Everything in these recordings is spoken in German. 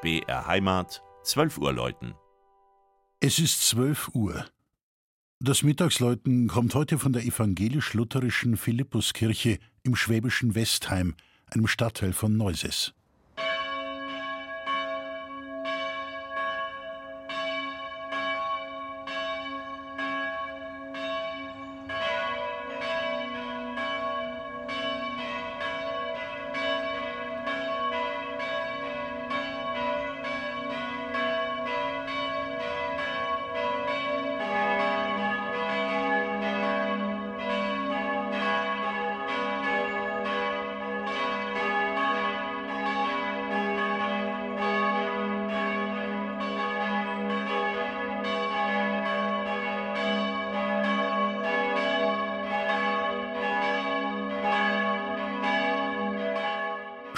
BR Heimat, 12 Uhr läuten. Es ist 12 Uhr. Das Mittagsläuten kommt heute von der evangelisch-lutherischen Philippuskirche im schwäbischen Westheim, einem Stadtteil von Neuses.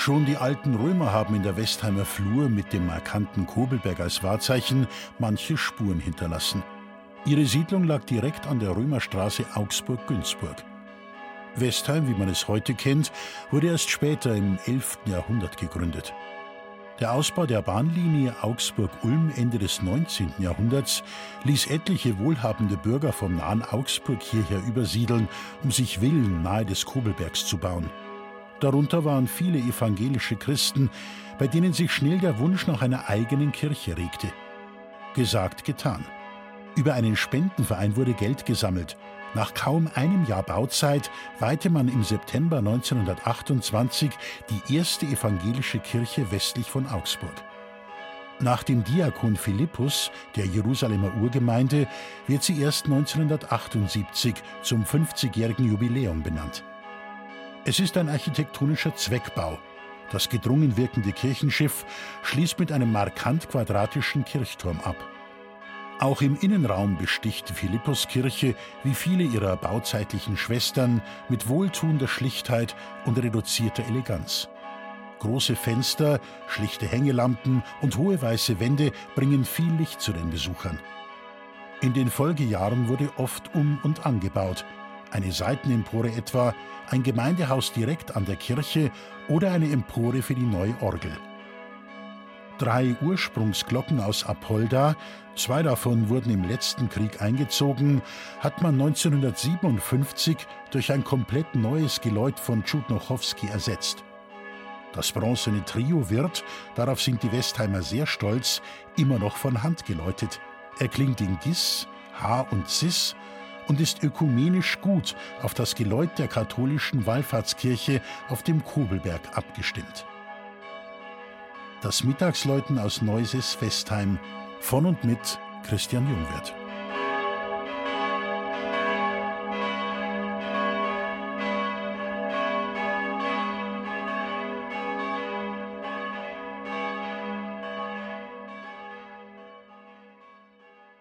Schon die alten Römer haben in der Westheimer Flur mit dem markanten Kobelberg als Wahrzeichen manche Spuren hinterlassen. Ihre Siedlung lag direkt an der Römerstraße Augsburg-Günzburg. Westheim, wie man es heute kennt, wurde erst später im 11. Jahrhundert gegründet. Der Ausbau der Bahnlinie Augsburg-Ulm Ende des 19. Jahrhunderts ließ etliche wohlhabende Bürger vom nahen Augsburg hierher übersiedeln, um sich Villen nahe des Kobelbergs zu bauen. Darunter waren viele evangelische Christen, bei denen sich schnell der Wunsch nach einer eigenen Kirche regte. Gesagt, getan. Über einen Spendenverein wurde Geld gesammelt. Nach kaum einem Jahr Bauzeit weihte man im September 1928 die erste evangelische Kirche westlich von Augsburg. Nach dem Diakon Philippus der Jerusalemer Urgemeinde wird sie erst 1978 zum 50-jährigen Jubiläum benannt. Es ist ein architektonischer Zweckbau. Das gedrungen wirkende Kirchenschiff schließt mit einem markant quadratischen Kirchturm ab. Auch im Innenraum besticht die Philippuskirche, wie viele ihrer bauzeitlichen Schwestern, mit wohltuender Schlichtheit und reduzierter Eleganz. Große Fenster, schlichte Hängelampen und hohe weiße Wände bringen viel Licht zu den Besuchern. In den Folgejahren wurde oft um und angebaut – eine Seitenempore etwa, ein Gemeindehaus direkt an der Kirche oder eine Empore für die neue Orgel. Drei Ursprungsglocken aus Apolda, zwei davon wurden im letzten Krieg eingezogen, hat man 1957 durch ein komplett neues Geläut von Tschudnochowski ersetzt. Das bronzene Trio wird, darauf sind die Westheimer sehr stolz, immer noch von Hand geläutet. Er klingt in Gis, H und Cis und ist ökumenisch gut auf das Geläut der katholischen Wallfahrtskirche auf dem Kobelberg abgestimmt. Das Mittagsläuten aus Neuses Festheim von und mit Christian Jungwirth.